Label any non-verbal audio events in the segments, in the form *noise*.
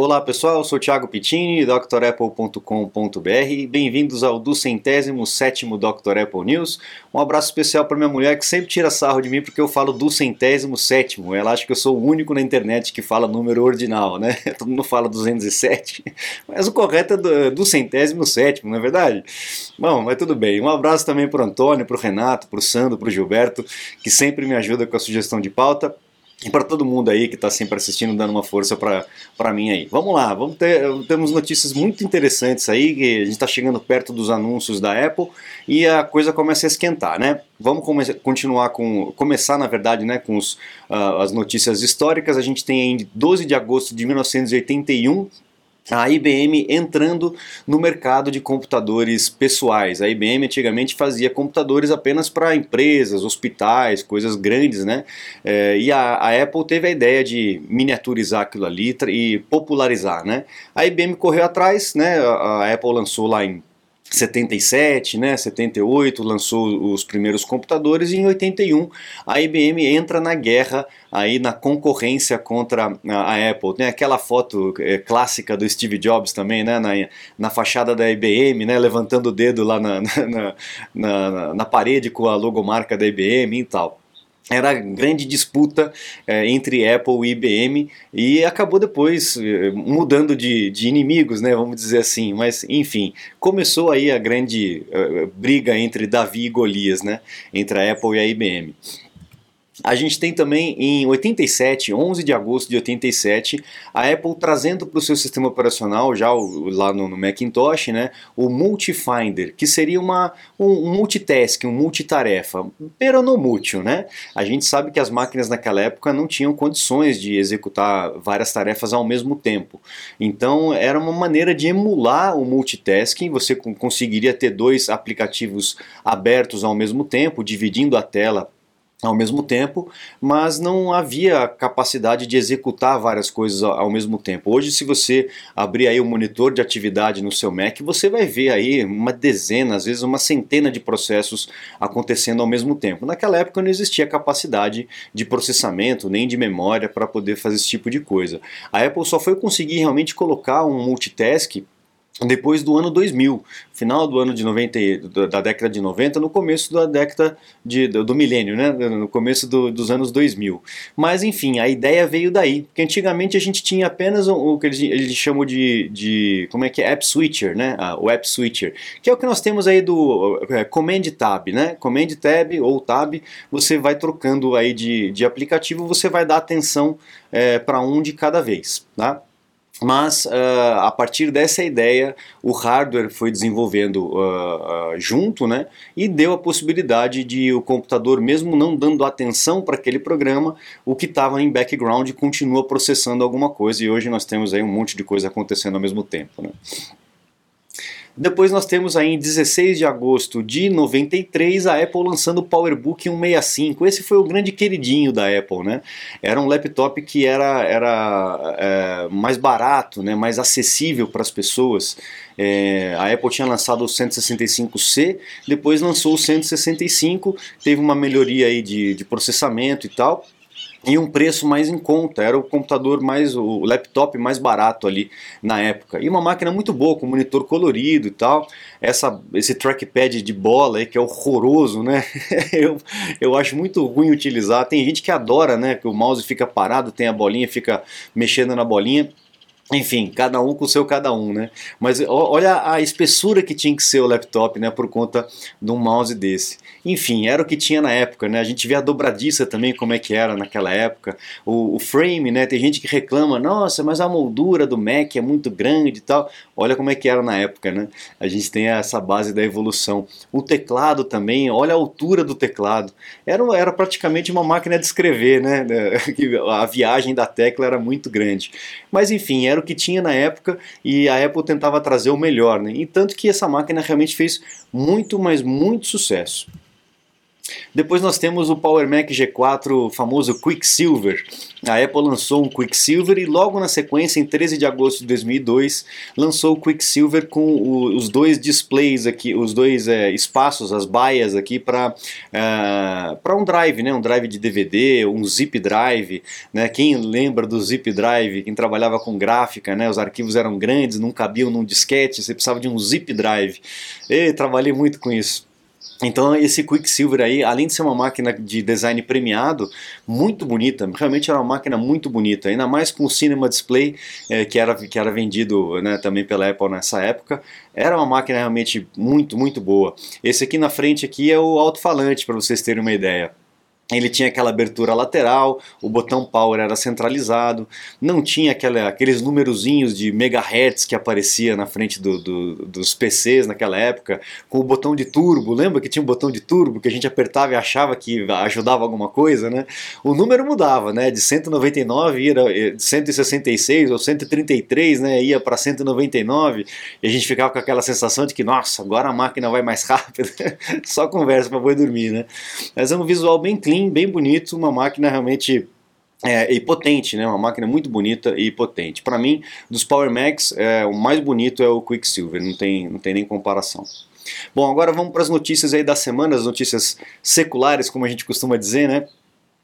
Olá pessoal, eu sou Thiago Pittini, drapple.com.br. Bem-vindos ao do centésimo sétimo Dr. Apple News. Um abraço especial para minha mulher que sempre tira sarro de mim porque eu falo do centésimo sétimo. Ela acha que eu sou o único na internet que fala número ordinal, né? *laughs* Todo mundo fala 207, mas o correto é do centésimo sétimo, não é verdade? Bom, mas tudo bem. Um abraço também para o Antônio, para o Renato, para o Sandro, para o Gilberto, que sempre me ajuda com a sugestão de pauta. E para todo mundo aí que está sempre assistindo, dando uma força para mim aí. Vamos lá, vamos ter, temos notícias muito interessantes aí, que a gente está chegando perto dos anúncios da Apple e a coisa começa a esquentar, né? Vamos come continuar com, começar na verdade, né, com os, uh, as notícias históricas. A gente tem em 12 de agosto de 1981 a IBM entrando no mercado de computadores pessoais. A IBM antigamente fazia computadores apenas para empresas, hospitais, coisas grandes, né? É, e a, a, Apple teve a ideia de miniaturizar aquilo ali e popularizar, né? A IBM correu atrás, né? A, a Apple lançou lá em 77, né, 78 lançou os primeiros computadores e em 81 a IBM entra na guerra aí na concorrência contra a Apple. Tem aquela foto é, clássica do Steve Jobs também, né, na, na fachada da IBM, né, levantando o dedo lá *laughs* na, na, na, na parede com a logomarca da IBM e tal era grande disputa é, entre Apple e IBM e acabou depois é, mudando de, de, inimigos, né, vamos dizer assim. Mas enfim, começou aí a grande é, briga entre Davi e Golias, né, entre a Apple e a IBM. A gente tem também em 87, 11 de agosto de 87, a Apple trazendo para o seu sistema operacional, já lá no, no, Macintosh, né, o Multifinder, que seria uma, um, um multitask, um multitarefa, pero no mútil, né? A gente sabe que as máquinas naquela época não tinham condições de executar várias tarefas ao mesmo tempo. Então era uma maneira de emular o multitasking, você conseguiria ter dois aplicativos abertos ao mesmo tempo, dividindo a tela ao mesmo tempo, mas não havia capacidade de executar várias coisas ao mesmo tempo. Hoje, se você abrir aí o um monitor de atividade no seu Mac, você vai ver aí uma dezena, às vezes uma centena de processos acontecendo ao mesmo tempo. Naquela época não existia capacidade de processamento nem de memória para poder fazer esse tipo de coisa. A Apple só foi conseguir realmente colocar um multitask depois do ano 2000, final do ano de 90, da década de 90, no começo da década de, do milênio, né? no começo do, dos anos 2000. Mas enfim, a ideia veio daí, porque antigamente a gente tinha apenas o que eles, eles chamam de, de, como é que é, App Switcher, né? Ah, o App Switcher, que é o que nós temos aí do é, Command Tab, né? Command Tab ou Tab, você vai trocando aí de, de aplicativo, você vai dar atenção é, para um de cada vez, tá? Mas uh, a partir dessa ideia, o hardware foi desenvolvendo uh, uh, junto né, e deu a possibilidade de o computador, mesmo não dando atenção para aquele programa, o que estava em background continua processando alguma coisa e hoje nós temos aí um monte de coisa acontecendo ao mesmo tempo. Né. Depois nós temos aí em 16 de agosto de 93 a Apple lançando o PowerBook 165. Esse foi o grande queridinho da Apple, né? Era um laptop que era, era é, mais barato, né? mais acessível para as pessoas. É, a Apple tinha lançado o 165C, depois lançou o 165, teve uma melhoria aí de, de processamento e tal e um preço mais em conta. Era o computador mais, o laptop mais barato ali na época. E uma máquina muito boa, com monitor colorido e tal. Essa, esse trackpad de bola aí que é horroroso, né? *laughs* eu, eu acho muito ruim utilizar. Tem gente que adora, né? Que o mouse fica parado, tem a bolinha, fica mexendo na bolinha. Enfim, cada um com o seu cada um, né? Mas olha a espessura que tinha que ser o laptop, né? Por conta de um mouse desse. Enfim, era o que tinha na época, né? A gente vê a dobradiça também, como é que era naquela época. O, o frame, né? Tem gente que reclama, nossa, mas a moldura do Mac é muito grande e tal. Olha como é que era na época, né? A gente tem essa base da evolução. O teclado também, olha a altura do teclado. Era, era praticamente uma máquina de escrever, né? *laughs* A viagem da tecla era muito grande. Mas enfim, era o que tinha na época e a Apple tentava trazer o melhor, né? E tanto que essa máquina realmente fez muito, mas muito sucesso. Depois nós temos o Power Mac G4, o famoso Quicksilver. A Apple lançou um Quicksilver e logo na sequência, em 13 de agosto de 2002, lançou o Quicksilver com o, os dois displays aqui, os dois é, espaços, as baias aqui para uh, para um drive, né? Um drive de DVD, um zip drive, né? Quem lembra do zip drive, quem trabalhava com gráfica, né? Os arquivos eram grandes, não cabiam num disquete, você precisava de um zip drive. E trabalhei muito com isso. Então esse Quicksilver aí, além de ser uma máquina de design premiado, muito bonita, realmente era uma máquina muito bonita, ainda mais com o Cinema Display é, que, era, que era vendido né, também pela Apple nessa época, era uma máquina realmente muito, muito boa. Esse aqui na frente aqui é o alto-falante, para vocês terem uma ideia. Ele tinha aquela abertura lateral, o botão power era centralizado, não tinha aquela, aqueles numerozinhos de megahertz que aparecia na frente do, do, dos PCs naquela época, com o botão de turbo, lembra que tinha um botão de turbo que a gente apertava e achava que ajudava alguma coisa, né? O número mudava, né? De 199 ia eh, de 166 ou 133, né? Ia para 199 e a gente ficava com aquela sensação de que, nossa, agora a máquina vai mais *laughs* rápido. Só conversa para boi dormir, né? Mas é um visual bem clean clean, bem bonito, uma máquina realmente é, e potente, né? Uma máquina muito bonita e potente. Para mim, dos Power Max, é, o mais bonito é o Quicksilver, não tem, não tem nem comparação. Bom, agora vamos para as notícias aí da semana, as notícias seculares, como a gente costuma dizer, né?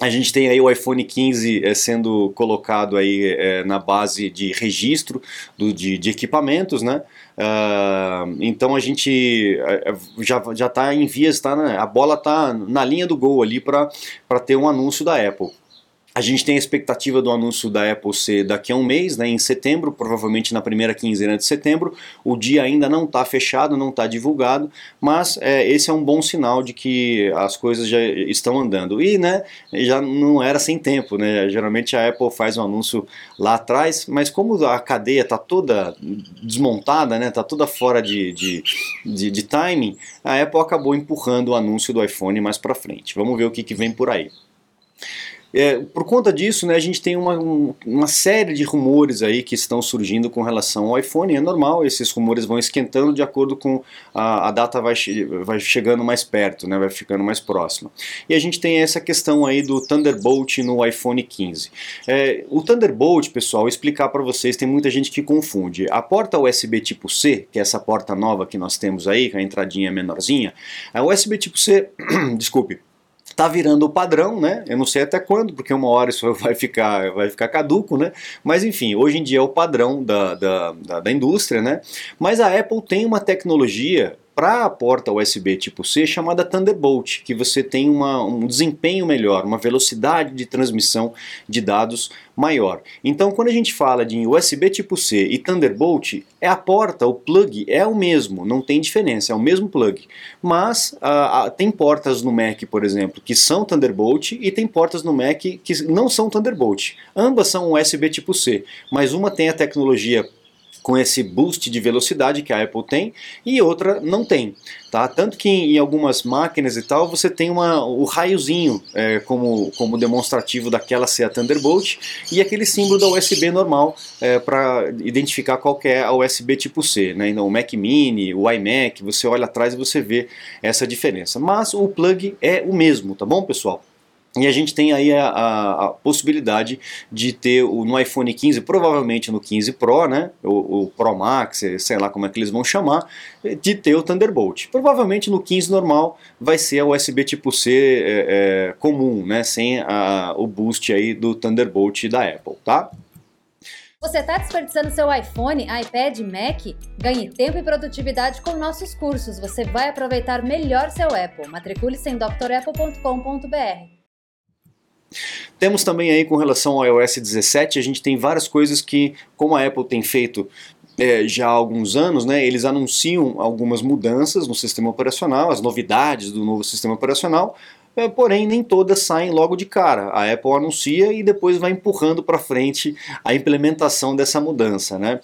A gente tem aí o iPhone 15 é, sendo colocado aí é, na base de registro do, de, de equipamentos, né? Uh, então a gente é, já já está em vias, tá, né? a bola está na linha do gol ali para ter um anúncio da Apple. A gente tem a expectativa do anúncio da Apple ser daqui a um mês, né, em setembro, provavelmente na primeira quinzena de setembro. O dia ainda não está fechado, não está divulgado, mas é, esse é um bom sinal de que as coisas já estão andando. E né, já não era sem tempo, né? Geralmente a Apple faz um anúncio lá atrás, mas como a cadeia está toda desmontada, né, está toda fora de, de, de, de timing, a Apple acabou empurrando o anúncio do iPhone mais para frente. Vamos ver o que, que vem por aí. É, por conta disso, né, a gente tem uma, uma série de rumores aí que estão surgindo com relação ao iPhone. É normal, esses rumores vão esquentando de acordo com a, a data vai, vai chegando mais perto, né, vai ficando mais próxima. E a gente tem essa questão aí do Thunderbolt no iPhone 15. É, o Thunderbolt, pessoal, explicar para vocês, tem muita gente que confunde. A porta USB tipo C, que é essa porta nova que nós temos aí, com a entradinha menorzinha, a USB tipo C, *clears throat* desculpe, está virando o padrão, né? Eu não sei até quando, porque uma hora isso vai ficar, vai ficar caduco, né? Mas enfim, hoje em dia é o padrão da, da, da, da indústria, né? Mas a Apple tem uma tecnologia para a porta USB tipo C chamada Thunderbolt, que você tem uma, um desempenho melhor, uma velocidade de transmissão de dados maior. Então, quando a gente fala de USB tipo C e Thunderbolt, é a porta, o plug é o mesmo, não tem diferença, é o mesmo plug. Mas uh, tem portas no Mac, por exemplo, que são Thunderbolt e tem portas no Mac que não são Thunderbolt. Ambas são USB tipo C, mas uma tem a tecnologia com esse boost de velocidade que a Apple tem e outra não tem. Tá? Tanto que em algumas máquinas e tal você tem uma, o raiozinho é, como, como demonstrativo daquela ser a Thunderbolt e aquele símbolo da USB normal é, para identificar qual é a USB tipo C. Né? Então, o Mac Mini, o iMac, você olha atrás e você vê essa diferença. Mas o plug é o mesmo, tá bom pessoal? E a gente tem aí a, a, a, possibilidade de ter o, no iPhone 15, provavelmente no 15 Pro, né, o, o, Pro Max, sei lá como é que eles vão chamar, de ter o Thunderbolt. Provavelmente no 15 normal vai ser a USB tipo C é, é, comum, né, sem a, o boost aí do Thunderbolt da Apple, tá? Você está desperdiçando seu iPhone, iPad, Mac? Ganhe tempo e produtividade com nossos cursos. Você vai aproveitar melhor seu Apple. Matricule-se em drapple.com.br. Temos também aí com relação ao iOS 17, a gente tem várias coisas que, como a Apple tem feito é, já há alguns anos, né, eles anunciam algumas mudanças no sistema operacional, as novidades do novo sistema operacional, é, porém nem todas saem logo de cara. A Apple anuncia e depois vai empurrando para frente a implementação dessa mudança. Né?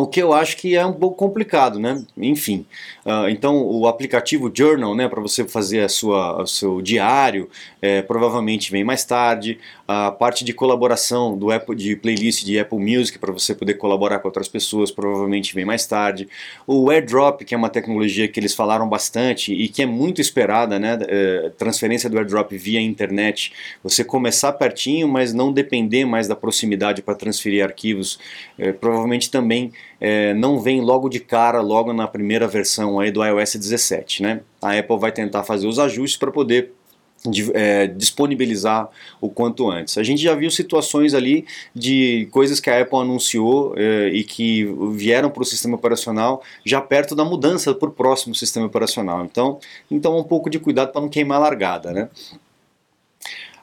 O que eu acho que é um pouco complicado, né? Enfim, uh, então o aplicativo Journal, né, para você fazer a sua, o seu diário, é, provavelmente vem mais tarde. A parte de colaboração do Apple, de playlist de Apple Music para você poder colaborar com outras pessoas, provavelmente vem mais tarde. O AirDrop, que é uma tecnologia que eles falaram bastante e que é muito esperada, né? É, transferência do AirDrop via internet, você começar pertinho, mas não depender mais da proximidade para transferir arquivos, é, provavelmente também é, não vem logo de cara, logo na primeira versão aí do iOS 17, né? A Apple vai tentar fazer os ajustes para poder de, é, disponibilizar o quanto antes. A gente já viu situações ali de coisas que a Apple anunciou é, e que vieram para o sistema operacional já perto da mudança para o próximo sistema operacional. Então, então um pouco de cuidado para não queimar a largada, né?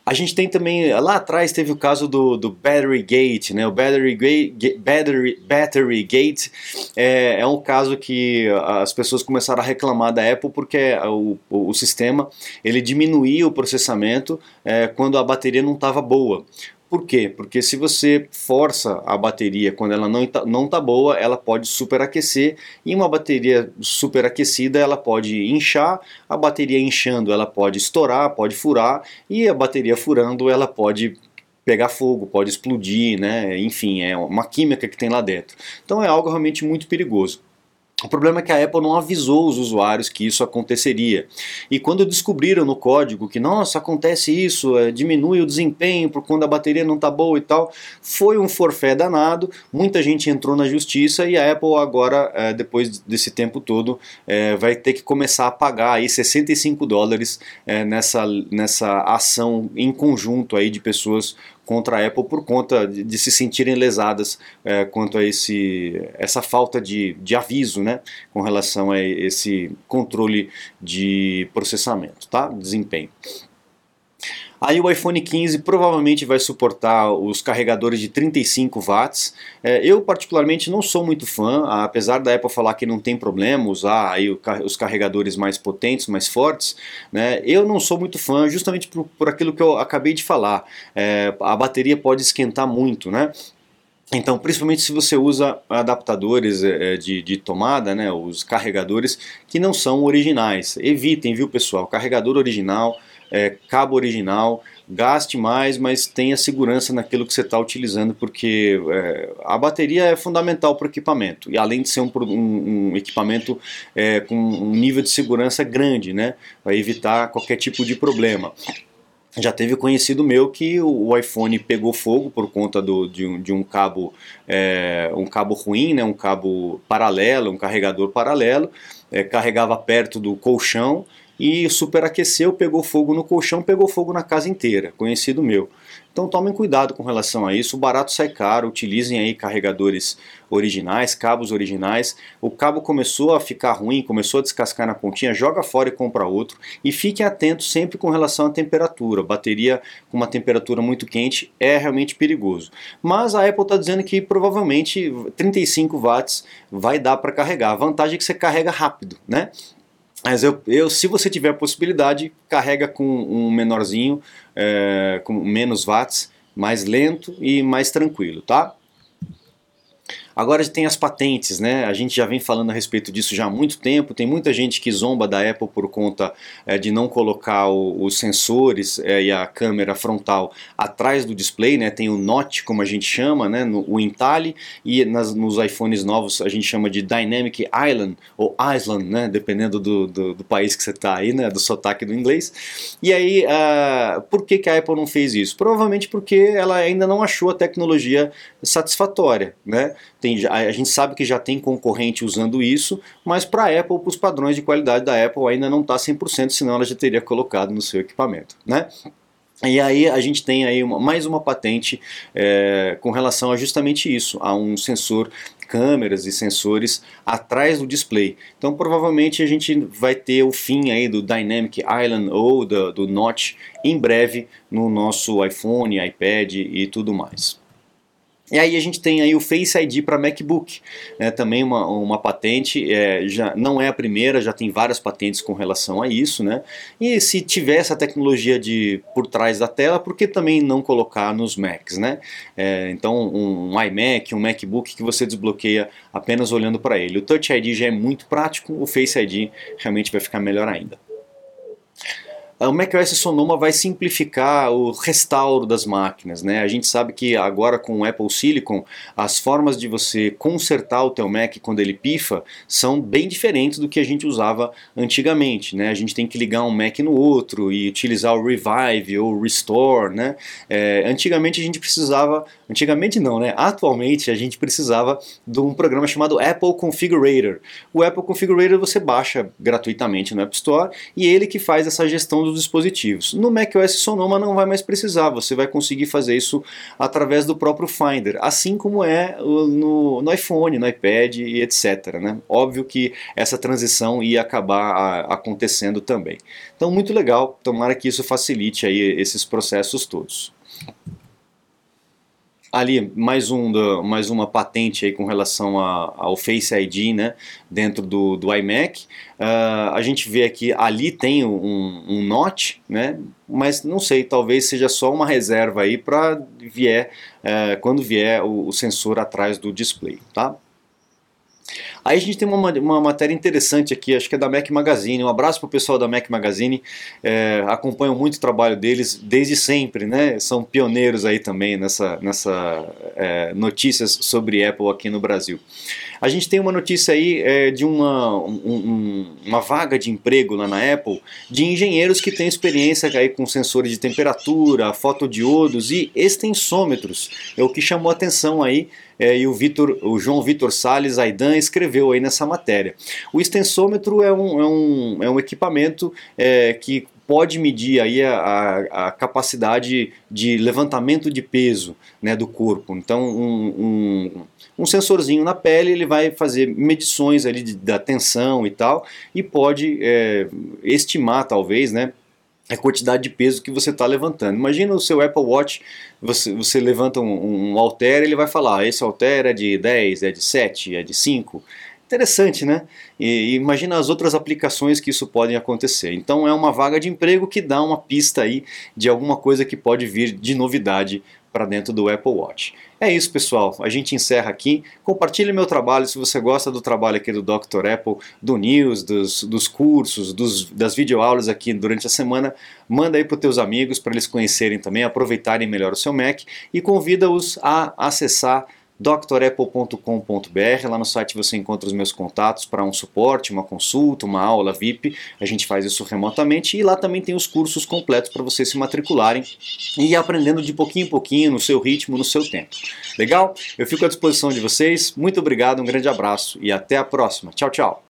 A gente tem também, lá atrás teve o caso do, do Battery Gate, né? O Battery, Gate, Battery, Battery Gate é, é, um caso que as pessoas começaram a reclamar da Apple porque o, o, o sistema ele diminuía o processamento é, quando a bateria não estava boa. Por quê? Porque se você força a bateria quando ela não está não tá boa, ela pode superaquecer e uma bateria superaquecida ela pode inchar, a bateria inchando ela pode estourar, pode furar e a bateria furando ela pode pegar fogo, pode explodir, né? Enfim, é uma química que tem lá dentro. Então é algo realmente muito perigoso. O problema é que a Apple não avisou os usuários que isso aconteceria. E quando descobriram no código que, nossa, acontece isso, é, diminui o desempenho por quando a bateria não está boa e tal, foi um forfé danado, muita gente entrou na justiça e a Apple agora, é, depois desse tempo todo, é, vai ter que começar a pagar aí 65 dólares nessa, nessa ação em conjunto aí de pessoas contra a Apple por conta de, de se sentirem lesadas é, quanto a esse, essa falta de, de aviso né, com relação a esse controle de processamento, tá? desempenho. Aí o iPhone 15 provavelmente vai suportar os carregadores de 35 watts. É, eu particularmente não sou muito fã, apesar da Apple falar que não tem problema usar aí os carregadores mais potentes, mais fortes. Né, eu não sou muito fã, justamente por, por aquilo que eu acabei de falar. É, a bateria pode esquentar muito, né? Então, principalmente se você usa adaptadores é, de, de, tomada, né, os carregadores que não são originais. Evitem, viu pessoal? Carregador original é, cabo original, gaste mais, mas tenha segurança naquilo que você está utilizando, porque é, a bateria é fundamental para o equipamento, e além de ser um, um, um equipamento é, com um nível de segurança grande, né, vai evitar qualquer tipo de problema. Já teve conhecido meu que o iPhone pegou fogo por conta do, de, um, de um cabo é, um cabo ruim, né, um cabo paralelo, um carregador paralelo, é, carregava perto do colchão e superaqueceu, pegou fogo no colchão, pegou fogo na casa inteira, conhecido meu. Então tomem cuidado com relação a isso, o barato sai caro, utilizem aí carregadores originais, cabos originais. O cabo começou a ficar ruim, começou a descascar na pontinha, joga fora e compra outro. E fiquem atentos sempre com relação à temperatura. Bateria com uma temperatura muito quente é realmente perigoso. Mas a Apple está dizendo que provavelmente 35 watts vai dar para carregar. A vantagem é que você carrega rápido, né? Mas eu, eu, se você tiver a possibilidade, carrega com um menorzinho, é, com menos watts, mais lento e mais tranquilo, tá? Agora tem as patentes, né? A gente já vem falando a respeito disso já há muito tempo. Tem muita gente que zomba da Apple por conta é, de não colocar o, os sensores é, e a câmera frontal atrás do display, né? Tem o Notch, como a gente chama, né? No, o entalhe e nas, nos iPhones novos a gente chama de Dynamic Island ou Island, né? Dependendo do, do, do país que você está aí, né? Do sotaque do inglês. E aí, uh, por que, que a Apple não fez isso? Provavelmente porque ela ainda não achou a tecnologia satisfatória, né? Tem, a gente sabe que já tem concorrente usando isso, mas para a Apple, para os padrões de qualidade da Apple, ainda não está 100%, senão ela já teria colocado no seu equipamento. Né? E aí a gente tem aí uma, mais uma patente é, com relação a justamente isso, a um sensor câmeras e sensores atrás do display. Então provavelmente a gente vai ter o fim aí do Dynamic Island ou do, do Notch em breve no nosso iPhone, iPad e tudo mais. E aí a gente tem aí o Face ID para MacBook, né, também uma, uma patente, é, já não é a primeira, já tem várias patentes com relação a isso, né? E se tiver essa tecnologia de por trás da tela, por que também não colocar nos Macs, né? É, então um, um iMac, um MacBook que você desbloqueia apenas olhando para ele. O Touch ID já é muito prático, o Face ID realmente vai ficar melhor ainda. O macOS Sonoma vai simplificar o restauro das máquinas, né? A gente sabe que agora com o Apple Silicon, as formas de você consertar o teu Mac quando ele pifa são bem diferentes do que a gente usava antigamente, né? A gente tem que ligar um Mac no outro e utilizar o Revive ou Restore, né? É, antigamente a gente precisava, antigamente não, né? Atualmente a gente precisava de um programa chamado Apple Configurator. O Apple Configurator você baixa gratuitamente no App Store e ele que faz essa gestão dos dispositivos. No macOS Sonoma não vai mais precisar, você vai conseguir fazer isso através do próprio Finder, assim como é no, no iPhone, no iPad e etc. Né? Óbvio que essa transição ia acabar acontecendo também. Então muito legal, tomara que isso facilite aí esses processos todos ali mais, um mais uma patente aí com relação a, ao Face ID né, dentro do, do iMac. Uh, a gente vê aqui, ali tem um, um notch, né, mas não sei, talvez seja só uma reserva aí para vier, uh, quando vier o, o sensor atrás do display. Tá? Aí a gente tem uma, uma matéria interessante aqui, acho que é da Mac Magazine. Um abraço para o pessoal da Mac Magazine. É, acompanho muito o trabalho deles desde sempre, né? São pioneiros aí também nessa, nessa é, notícias sobre Apple aqui no Brasil. A gente tem uma notícia aí é, de uma, um, uma vaga de emprego lá na Apple de engenheiros que têm experiência aí com sensores de temperatura, fotodiodos e extensômetros. É o que chamou atenção aí é, e o, Victor, o João Vitor Sales Aidan escreveu aí nessa matéria. O extensômetro é um, é um, é um equipamento é, que pode medir aí a, a, a, capacidade de levantamento de peso né, do corpo. Então, um, um, um, sensorzinho na pele ele vai fazer medições ali de, da tensão e tal e pode é, estimar talvez, né, a quantidade de peso que você está levantando. Imagina o seu Apple Watch, você, você levanta um, um halter, ele vai falar, esse halter é de 10, é de 7, é de 5. Interessante, né? E imagina as outras aplicações que isso pode acontecer. Então é uma vaga de emprego que dá uma pista aí de alguma coisa que pode vir de novidade para dentro do Apple Watch. É isso, pessoal. A gente encerra aqui. Compartilhe meu trabalho se você gosta do trabalho aqui do Dr. Apple, do News, dos, dos cursos, dos, das videoaulas aqui durante a semana. Manda aí para os teus amigos para eles conhecerem também, aproveitarem melhor o seu Mac e convida-os a acessar drapple.com.br. Lá no site você encontra os meus contatos para um suporte, uma consulta, uma aula VIP. A gente faz isso remotamente e lá também tem os cursos completos para vocês se matricularem e ir aprendendo de pouquinho em pouquinho, no seu ritmo, no seu tempo. Legal? Eu fico à disposição de vocês. Muito obrigado, um grande abraço e até a próxima. Tchau, tchau.